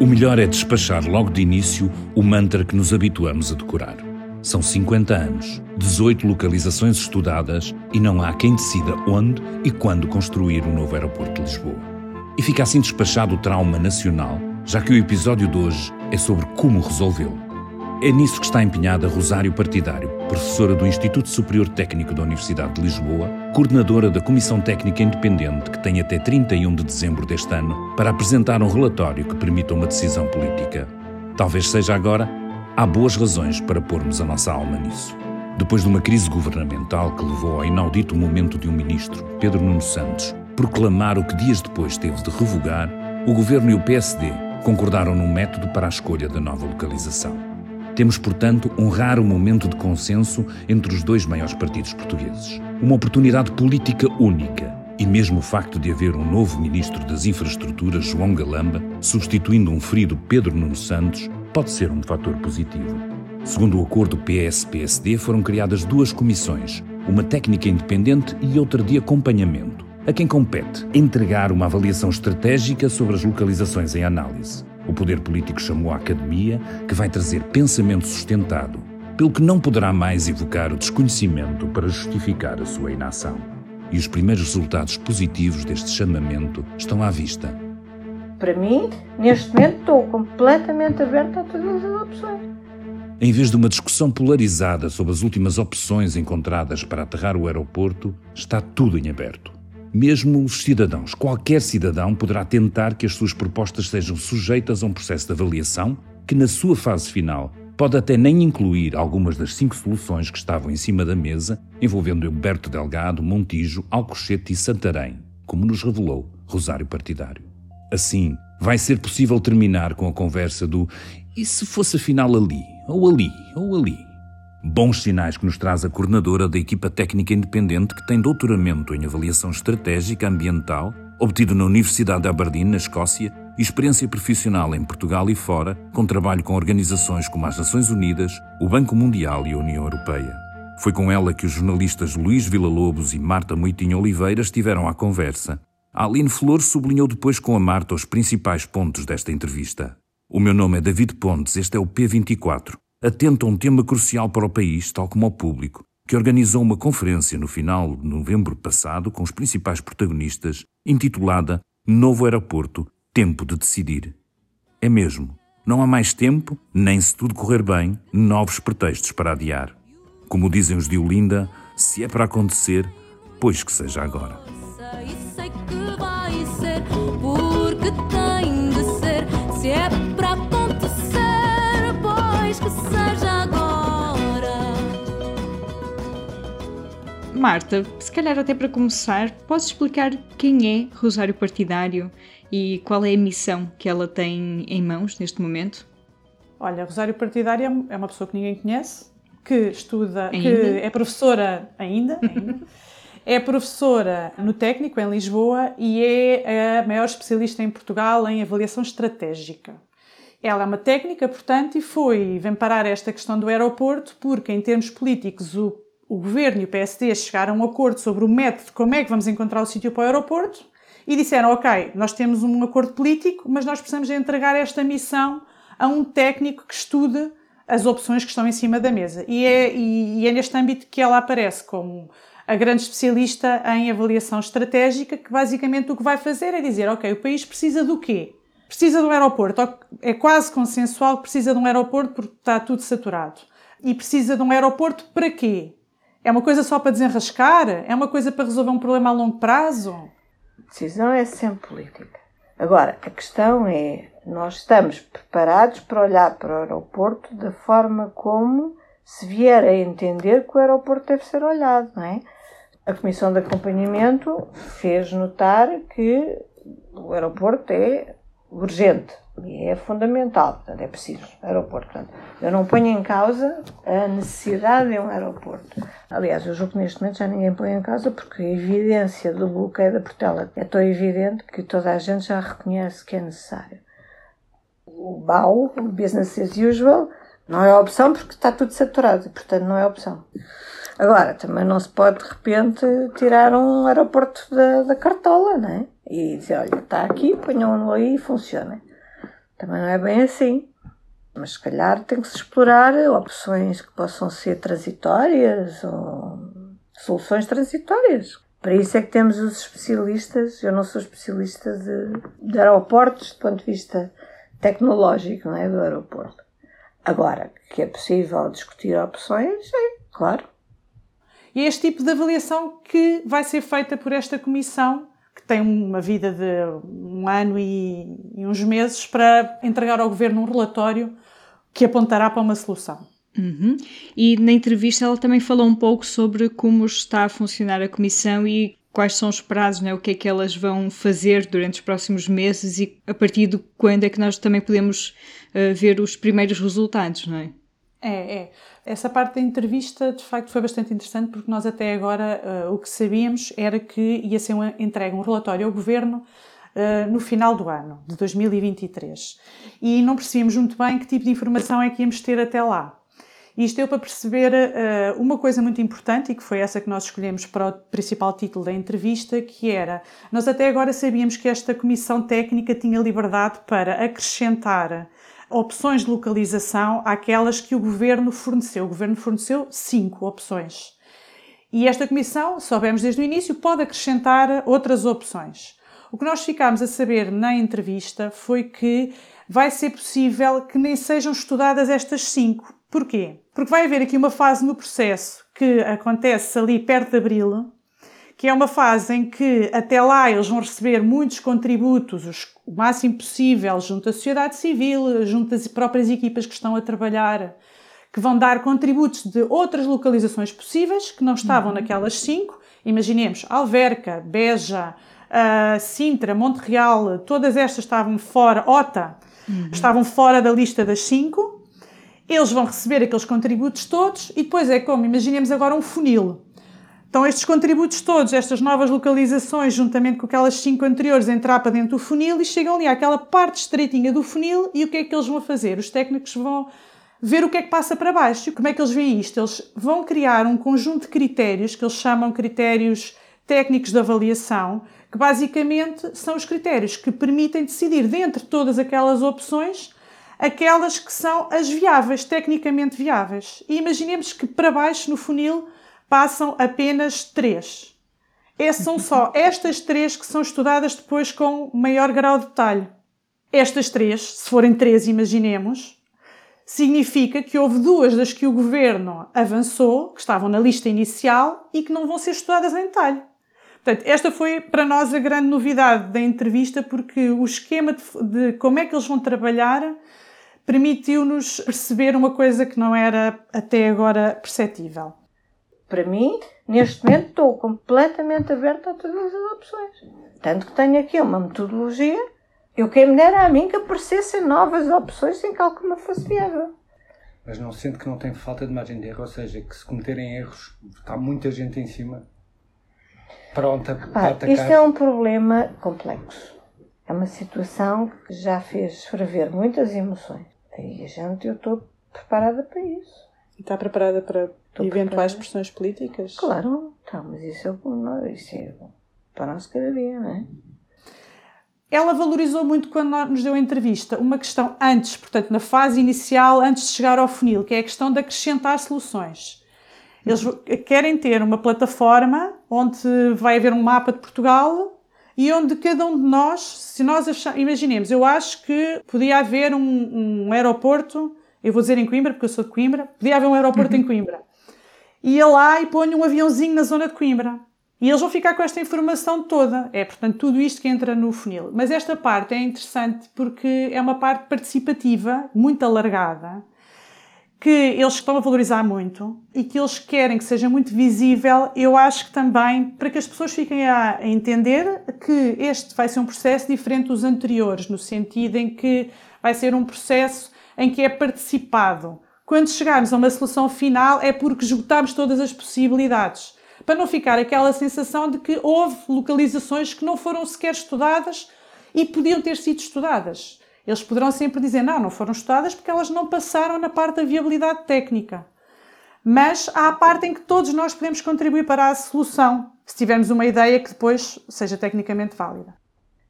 O melhor é despachar logo de início o mantra que nos habituamos a decorar. São 50 anos, 18 localizações estudadas e não há quem decida onde e quando construir o novo aeroporto de Lisboa. E fica assim despachado o trauma nacional, já que o episódio de hoje é sobre como resolvê-lo. É nisso que está empenhada Rosário Partidário, professora do Instituto Superior Técnico da Universidade de Lisboa, coordenadora da Comissão Técnica Independente, que tem até 31 de dezembro deste ano para apresentar um relatório que permita uma decisão política. Talvez seja agora Há boas razões para pormos a nossa alma nisso. Depois de uma crise governamental que levou ao inaudito momento de um ministro, Pedro Nuno Santos, proclamar o que dias depois teve de revogar, o governo e o PSD concordaram num método para a escolha da nova localização. Temos, portanto, um raro momento de consenso entre os dois maiores partidos portugueses. Uma oportunidade política única. E mesmo o facto de haver um novo ministro das Infraestruturas, João Galamba, substituindo um ferido Pedro Nuno Santos, pode ser um fator positivo. Segundo o acordo PS-PSD, foram criadas duas comissões, uma técnica independente e outra de acompanhamento, a quem compete entregar uma avaliação estratégica sobre as localizações em análise. O poder político chamou a academia, que vai trazer pensamento sustentado, pelo que não poderá mais evocar o desconhecimento para justificar a sua inação. E os primeiros resultados positivos deste chamamento estão à vista para mim, neste momento, estou completamente aberta a todas as opções. Em vez de uma discussão polarizada sobre as últimas opções encontradas para aterrar o aeroporto, está tudo em aberto. Mesmo os cidadãos, qualquer cidadão poderá tentar que as suas propostas sejam sujeitas a um processo de avaliação que, na sua fase final, pode até nem incluir algumas das cinco soluções que estavam em cima da mesa, envolvendo Humberto Delgado, Montijo, Alcochete e Santarém, como nos revelou Rosário Partidário. Assim, vai ser possível terminar com a conversa do e se fosse afinal ali, ou ali, ou ali. Bons sinais que nos traz a coordenadora da equipa técnica independente que tem doutoramento em avaliação estratégica ambiental, obtido na Universidade de Aberdeen, na Escócia, e experiência profissional em Portugal e fora, com trabalho com organizações como as Nações Unidas, o Banco Mundial e a União Europeia. Foi com ela que os jornalistas Luís Villa-Lobos e Marta Moitinho Oliveira estiveram à conversa a Aline Flor sublinhou depois com a Marta os principais pontos desta entrevista. O meu nome é David Pontes, este é o P24. Atento a um tema crucial para o país, tal como ao público, que organizou uma conferência no final de novembro passado com os principais protagonistas, intitulada Novo Aeroporto Tempo de Decidir. É mesmo. Não há mais tempo, nem se tudo correr bem, novos pretextos para adiar. Como dizem os de Olinda, se é para acontecer, pois que seja agora. Marta, se calhar até para começar, podes explicar quem é Rosário Partidário e qual é a missão que ela tem em mãos neste momento? Olha, Rosário Partidário é uma pessoa que ninguém conhece, que estuda, ainda? que é professora ainda, ainda É professora no técnico em Lisboa e é a maior especialista em Portugal em avaliação estratégica. Ela é uma técnica, portanto, e foi, vem parar esta questão do aeroporto, porque em termos políticos o, o governo e o PSD chegaram a um acordo sobre o método, como é que vamos encontrar o sítio para o aeroporto, e disseram, ok, nós temos um acordo político, mas nós precisamos de entregar esta missão a um técnico que estude as opções que estão em cima da mesa. E é, e, e é neste âmbito que ela aparece como a grande especialista em avaliação estratégica, que basicamente o que vai fazer é dizer, ok, o país precisa do quê? Precisa de um aeroporto. É quase consensual que precisa de um aeroporto porque está tudo saturado. E precisa de um aeroporto para quê? É uma coisa só para desenrascar? É uma coisa para resolver um problema a longo prazo? A decisão é sempre política. Agora, a questão é: nós estamos preparados para olhar para o aeroporto da forma como se vier a entender que o aeroporto deve ser olhado, não é? A Comissão de Acompanhamento fez notar que o aeroporto é urgente e é fundamental, portanto, é preciso aeroporto. Portanto, eu não ponho em causa a necessidade de um aeroporto. Aliás, eu julgo que neste momento já ninguém põe em causa porque a evidência do bloqueio da Portela é tão evidente que toda a gente já reconhece que é necessário. O BAU, o Business as Usual, não é opção porque está tudo saturado, portanto não é opção. Agora, também não se pode de repente tirar um aeroporto da, da cartola, não é? E dizer, olha, está aqui, ponham-no aí e funciona. Também não é bem assim. Mas se calhar tem que se explorar opções que possam ser transitórias ou soluções transitórias. Para isso é que temos os especialistas. Eu não sou especialista de, de aeroportos do ponto de vista tecnológico, não é? Do aeroporto. Agora, que é possível discutir opções, é claro. E é este tipo de avaliação que vai ser feita por esta comissão, que tem uma vida de um ano e, e uns meses, para entregar ao governo um relatório que apontará para uma solução. Uhum. E na entrevista ela também falou um pouco sobre como está a funcionar a comissão e quais são os prazos, né? o que é que elas vão fazer durante os próximos meses e a partir de quando é que nós também podemos uh, ver os primeiros resultados, não é? É, é. Essa parte da entrevista, de facto, foi bastante interessante porque nós até agora uh, o que sabíamos era que ia ser uma, entregue um relatório ao Governo uh, no final do ano, de 2023. E não percebíamos muito bem que tipo de informação é que íamos ter até lá. E isto deu para perceber uh, uma coisa muito importante e que foi essa que nós escolhemos para o principal título da entrevista, que era, nós até agora sabíamos que esta comissão técnica tinha liberdade para acrescentar opções de localização àquelas que o governo forneceu. O governo forneceu cinco opções. E esta comissão, soubemos desde o início, pode acrescentar outras opções. O que nós ficámos a saber na entrevista foi que vai ser possível que nem sejam estudadas estas cinco. Porquê? Porque vai haver aqui uma fase no processo que acontece ali perto de abril, que é uma fase em que até lá eles vão receber muitos contributos, os, o máximo possível, junto à sociedade civil, junto às próprias equipas que estão a trabalhar, que vão dar contributos de outras localizações possíveis que não estavam uhum. naquelas cinco. Imaginemos Alverca, Beja, uh, Sintra, Monte Real, todas estas estavam fora, Ota, uhum. estavam fora da lista das cinco. Eles vão receber aqueles contributos todos e depois é como, imaginemos agora um funil. Então, estes contributos todos, estas novas localizações, juntamente com aquelas cinco anteriores, entrar para dentro do funil e chegam ali àquela parte estreitinha do funil e o que é que eles vão fazer? Os técnicos vão ver o que é que passa para baixo. Como é que eles veem isto? Eles vão criar um conjunto de critérios que eles chamam critérios técnicos de avaliação, que basicamente são os critérios que permitem decidir, dentre todas aquelas opções, aquelas que são as viáveis, tecnicamente viáveis. E imaginemos que para baixo no funil passam apenas três. Essas são só estas três que são estudadas depois com maior grau de detalhe. Estas três, se forem três, imaginemos, significa que houve duas das que o governo avançou, que estavam na lista inicial e que não vão ser estudadas em detalhe. Portanto, esta foi para nós a grande novidade da entrevista, porque o esquema de, de como é que eles vão trabalhar permitiu-nos perceber uma coisa que não era até agora perceptível. Para mim, neste momento, estou completamente aberta a todas as opções. Tanto que tenho aqui uma metodologia. Eu quem me dera a mim que aparecessem novas opções sem que alguma fosse viável. Mas não sente que não tem falta de margem de erro, ou seja, que se cometerem erros, está muita gente em cima pronta para atacar. Isto é um problema complexo. É uma situação que já fez ferver muitas emoções. E a gente, eu estou preparada para isso. Está preparada para estou eventuais preparada. pressões políticas? Claro, tá, mas isso é, isso é para nós cada dia, não é? Ela valorizou muito quando nos deu a entrevista uma questão antes, portanto, na fase inicial, antes de chegar ao funil, que é a questão de acrescentar soluções. Eles querem ter uma plataforma onde vai haver um mapa de Portugal e onde cada um de nós, se nós achamos, imaginemos, eu acho que podia haver um, um, aeroporto, eu vou dizer em Coimbra, porque eu sou de Coimbra, podia haver um aeroporto uhum. em Coimbra. Ia lá e ponho um aviãozinho na zona de Coimbra. E eles vão ficar com esta informação toda. É, portanto, tudo isto que entra no funil. Mas esta parte é interessante porque é uma parte participativa, muito alargada, que eles estão a valorizar muito e que eles querem que seja muito visível, eu acho que também para que as pessoas fiquem a entender que este vai ser um processo diferente dos anteriores, no sentido em que vai ser um processo em que é participado. Quando chegarmos a uma solução final é porque esgotamos todas as possibilidades, para não ficar aquela sensação de que houve localizações que não foram sequer estudadas e podiam ter sido estudadas. Eles poderão sempre dizer, não, não foram estudadas porque elas não passaram na parte da viabilidade técnica. Mas há a parte em que todos nós podemos contribuir para a solução, se tivermos uma ideia que depois seja tecnicamente válida.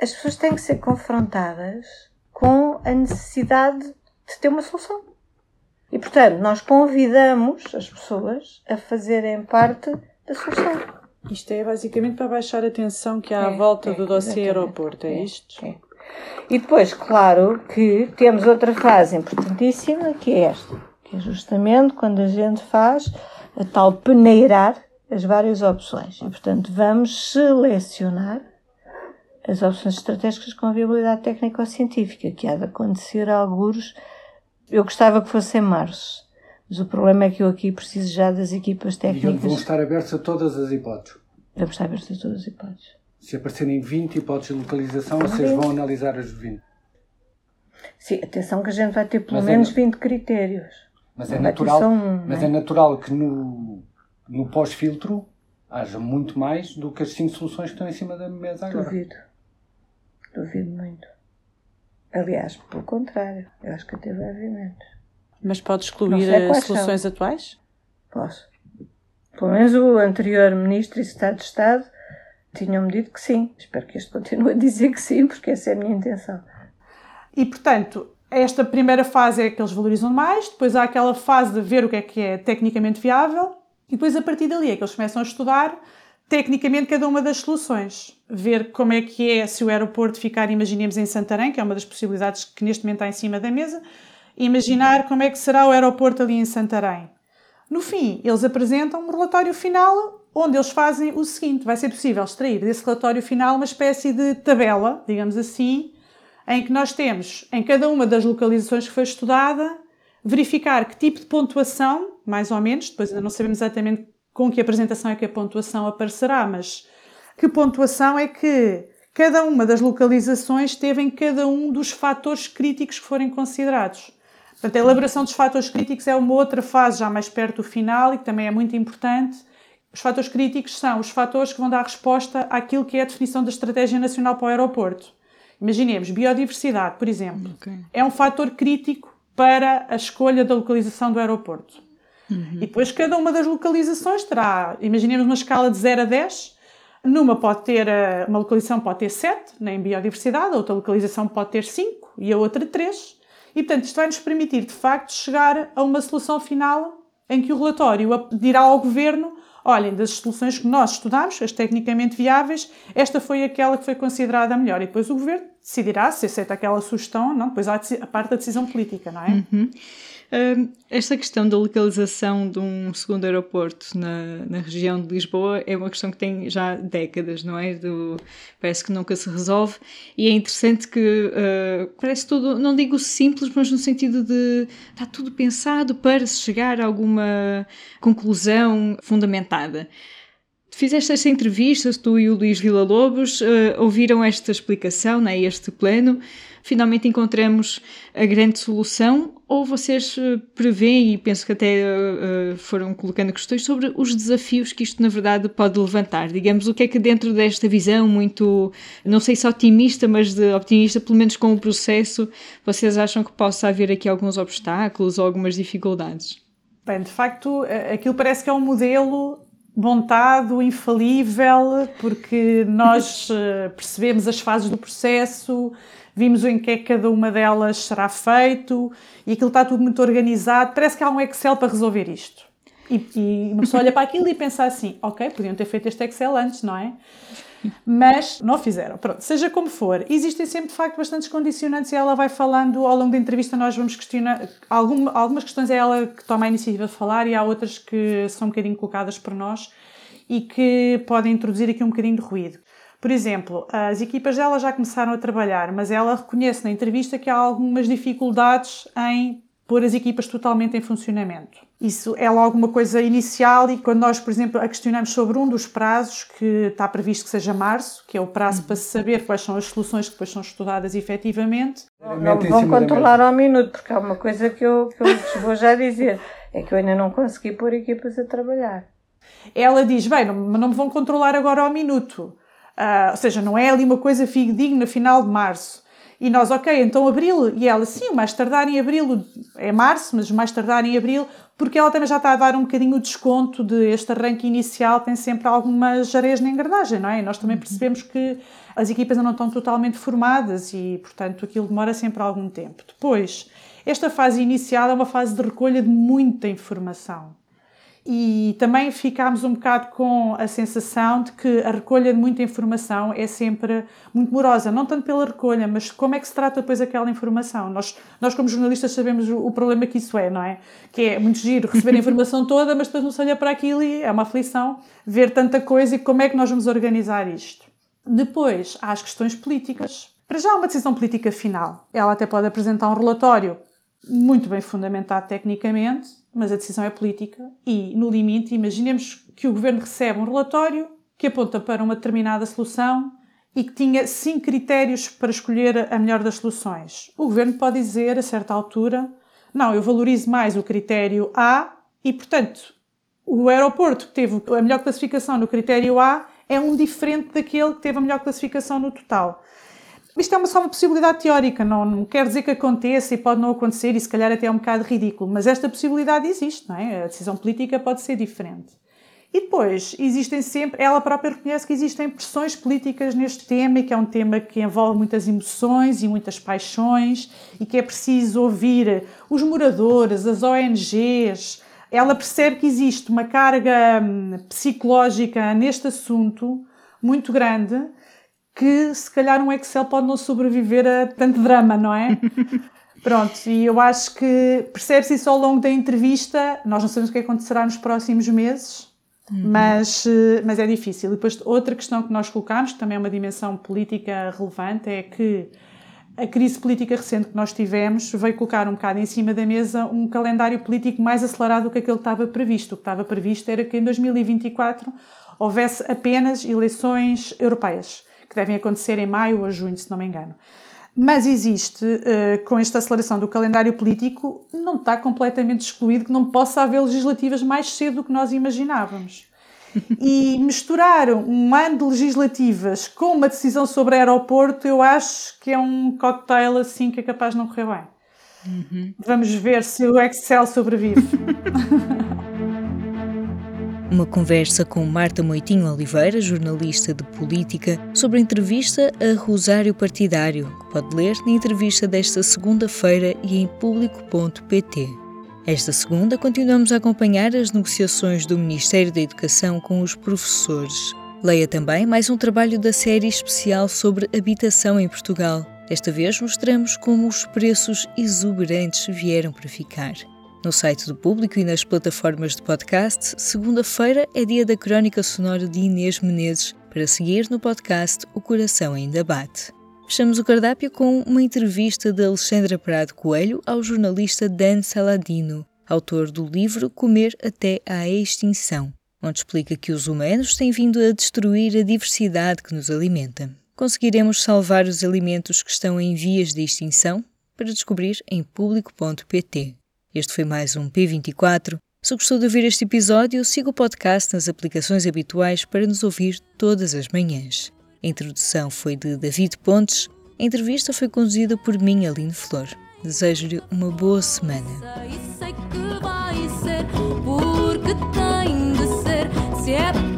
as pessoas têm que ser confrontadas com a necessidade de ter uma solução. E, portanto, nós convidamos as pessoas a fazerem parte da solução. Isto é basicamente para baixar a tensão que há é, à volta é, do dossiê aeroporto, é, é isto? É. E depois, claro, que temos outra fase importantíssima, que é esta, que é justamente quando a gente faz a tal peneirar as várias opções. E, portanto, vamos selecionar as opções estratégicas com viabilidade técnico-científica, que há de acontecer a alguns. Eu gostava que fosse em março, mas o problema é que eu aqui preciso já das equipas técnicas. E vão estar abertos a todas as hipóteses? Vamos estar abertos a todas as hipóteses. Se aparecerem 20 hipóteses de localização, vocês vão analisar as 20? Sim, atenção que a gente vai ter pelo mas é menos é, 20 critérios. Mas, é natural, um, mas é? é natural que no, no pós-filtro haja muito mais do que as 5 soluções que estão em cima da mesa agora. Duvido. Duvido. Aliás, pelo contrário, eu acho que até vai haver menos. Mas pode excluir as soluções são. atuais? Posso. Pelo menos o anterior Ministro e Estado de Estado tinham-me dito que sim. Espero que este continue a dizer que sim, porque essa é a minha intenção. E, portanto, esta primeira fase é que eles valorizam mais, depois há aquela fase de ver o que é que é tecnicamente viável, e depois a partir dali é que eles começam a estudar tecnicamente cada uma das soluções. Ver como é que é se o aeroporto ficar, imaginemos, em Santarém, que é uma das possibilidades que neste momento está em cima da mesa, imaginar como é que será o aeroporto ali em Santarém. No fim, eles apresentam um relatório final onde eles fazem o seguinte: vai ser possível extrair desse relatório final uma espécie de tabela, digamos assim, em que nós temos, em cada uma das localizações que foi estudada, verificar que tipo de pontuação, mais ou menos, depois ainda não sabemos exatamente com que apresentação é que a pontuação aparecerá, mas que pontuação é que cada uma das localizações teve em cada um dos fatores críticos que forem considerados. Portanto, a elaboração dos fatores críticos é uma outra fase já mais perto do final e que também é muito importante. Os fatores críticos são os fatores que vão dar resposta àquilo que é a definição da Estratégia Nacional para o Aeroporto. Imaginemos, biodiversidade, por exemplo, okay. é um fator crítico para a escolha da localização do aeroporto. Uhum. E depois cada uma das localizações terá, imaginemos uma escala de 0 a 10, numa pode ter, eh, uma localização pode ter 7, em biodiversidade, outra localização pode ter 5 e a outra 3. E portanto isto vai nos permitir de facto chegar a uma solução final em que o relatório dirá ao Governo olhem, das soluções que nós estudámos, as tecnicamente viáveis, esta foi aquela que foi considerada a melhor. E depois o governo decidirá se aceita aquela sugestão ou não. Depois há a parte da decisão política, não é? Uhum esta questão da localização de um segundo aeroporto na, na região de Lisboa é uma questão que tem já décadas, não é? Do, parece que nunca se resolve e é interessante que uh, parece tudo, não digo simples, mas no sentido de está tudo pensado para se chegar a alguma conclusão fundamentada. Fizeste esta entrevista, tu e o Luís Villa-Lobos uh, ouviram esta explicação, né, este plano, finalmente encontramos a grande solução ou vocês eh, preveem, e penso que até uh, foram colocando questões sobre os desafios que isto na verdade pode levantar? Digamos, o que é que dentro desta visão muito, não sei se otimista, mas de optimista, pelo menos com o processo, vocês acham que possa haver aqui alguns obstáculos ou algumas dificuldades? Bem, de facto, aquilo parece que é um modelo montado, infalível, porque nós percebemos as fases do processo, vimos em que é que cada uma delas será feito e aquilo está tudo muito organizado. Parece que há um Excel para resolver isto. E, e uma pessoa olha para aquilo e pensa assim: ok, podiam ter feito este Excel antes, não é? Mas não fizeram. Pronto, seja como for, existem sempre de facto bastantes condicionantes e ela vai falando ao longo da entrevista. Nós vamos questionar. Algum, algumas questões é ela que toma a iniciativa de falar e há outras que são um bocadinho colocadas por nós e que podem introduzir aqui um bocadinho de ruído. Por exemplo, as equipas dela já começaram a trabalhar, mas ela reconhece na entrevista que há algumas dificuldades em pôr as equipas totalmente em funcionamento. Isso é logo uma coisa inicial e quando nós, por exemplo, a questionamos sobre um dos prazos, que está previsto que seja março, que é o prazo para saber quais são as soluções que depois são estudadas efetivamente. Não vão controlar ao minuto, porque há uma coisa que eu, que eu vou já dizer, é que eu ainda não consegui pôr equipas a trabalhar. Ela diz, bem, não, não me vão controlar agora ao minuto. Uh, ou seja, não é ali uma coisa fidedigna final de março. E nós, ok, então abril. E ela, sim, o mais tardar em abril, é março, mas o mais tardar em abril, porque ela também já está a dar um bocadinho o desconto de este arranque inicial, tem sempre alguma jarez na engrenagem, não é? E nós também uhum. percebemos que as equipas ainda não estão totalmente formadas e, portanto, aquilo demora sempre algum tempo. Depois, esta fase inicial é uma fase de recolha de muita informação e também ficámos um bocado com a sensação de que a recolha de muita informação é sempre muito morosa, não tanto pela recolha, mas como é que se trata depois aquela informação. Nós, nós como jornalistas, sabemos o, problema que isso é, não é? Que é muito giro receber a informação toda, mas depois não se olha para aquilo e é uma aflição ver tanta coisa e como é que nós vamos organizar isto. Depois, há as questões políticas. Para já, uma decisão política final. Ela até pode apresentar um relatório muito bem fundamentado tecnicamente, mas a decisão é política e, no limite, imaginemos que o governo recebe um relatório que aponta para uma determinada solução e que tinha cinco critérios para escolher a melhor das soluções. O governo pode dizer, a certa altura, não, eu valorizo mais o critério A e, portanto, o aeroporto que teve a melhor classificação no critério A é um diferente daquele que teve a melhor classificação no total. Isto é uma, só uma possibilidade teórica, não, não quer dizer que aconteça e pode não acontecer e se calhar até é um bocado ridículo, mas esta possibilidade existe, não é? A decisão política pode ser diferente. E depois, existem sempre, ela própria reconhece que existem pressões políticas neste tema e que é um tema que envolve muitas emoções e muitas paixões e que é preciso ouvir os moradores, as ONGs. Ela percebe que existe uma carga hum, psicológica neste assunto muito grande que se calhar um Excel pode não sobreviver a tanto drama, não é? Pronto, e eu acho que percebe-se isso ao longo da entrevista. Nós não sabemos o que acontecerá nos próximos meses, uhum. mas, eh, mas é difícil. E depois, outra questão que nós colocamos, que também é uma dimensão política relevante, é que a crise política recente que nós tivemos veio colocar um bocado em cima da mesa um calendário político mais acelerado do que aquele que estava previsto. O que estava previsto era que em 2024 houvesse apenas eleições europeias devem acontecer em maio ou junho, se não me engano. Mas existe, uh, com esta aceleração do calendário político, não está completamente excluído que não possa haver legislativas mais cedo do que nós imaginávamos. E misturar um ano de legislativas com uma decisão sobre aeroporto, eu acho que é um cocktail assim que é capaz de não correr bem. Uhum. Vamos ver se o Excel sobrevive. Uma conversa com Marta Moitinho Oliveira, jornalista de política, sobre a entrevista a Rosário Partidário, que pode ler na entrevista desta segunda-feira e em público.pt. Esta segunda, continuamos a acompanhar as negociações do Ministério da Educação com os professores. Leia também mais um trabalho da série especial sobre habitação em Portugal. Desta vez mostramos como os preços exuberantes vieram para ficar. No site do público e nas plataformas de podcast, segunda-feira é dia da crónica sonora de Inês Menezes, para seguir no podcast O Coração Ainda Bate. Fechamos o cardápio com uma entrevista de Alexandra Prado Coelho ao jornalista Dan Saladino, autor do livro Comer até à Extinção, onde explica que os humanos têm vindo a destruir a diversidade que nos alimenta. Conseguiremos salvar os alimentos que estão em vias de extinção? Para descobrir em público.pt. Este foi mais um P24. Se gostou de ouvir este episódio, siga o podcast nas aplicações habituais para nos ouvir todas as manhãs. A introdução foi de David Pontes, a entrevista foi conduzida por mim, Aline Flor. Desejo-lhe uma boa semana. Sei que vai ser, porque tem de ser, se é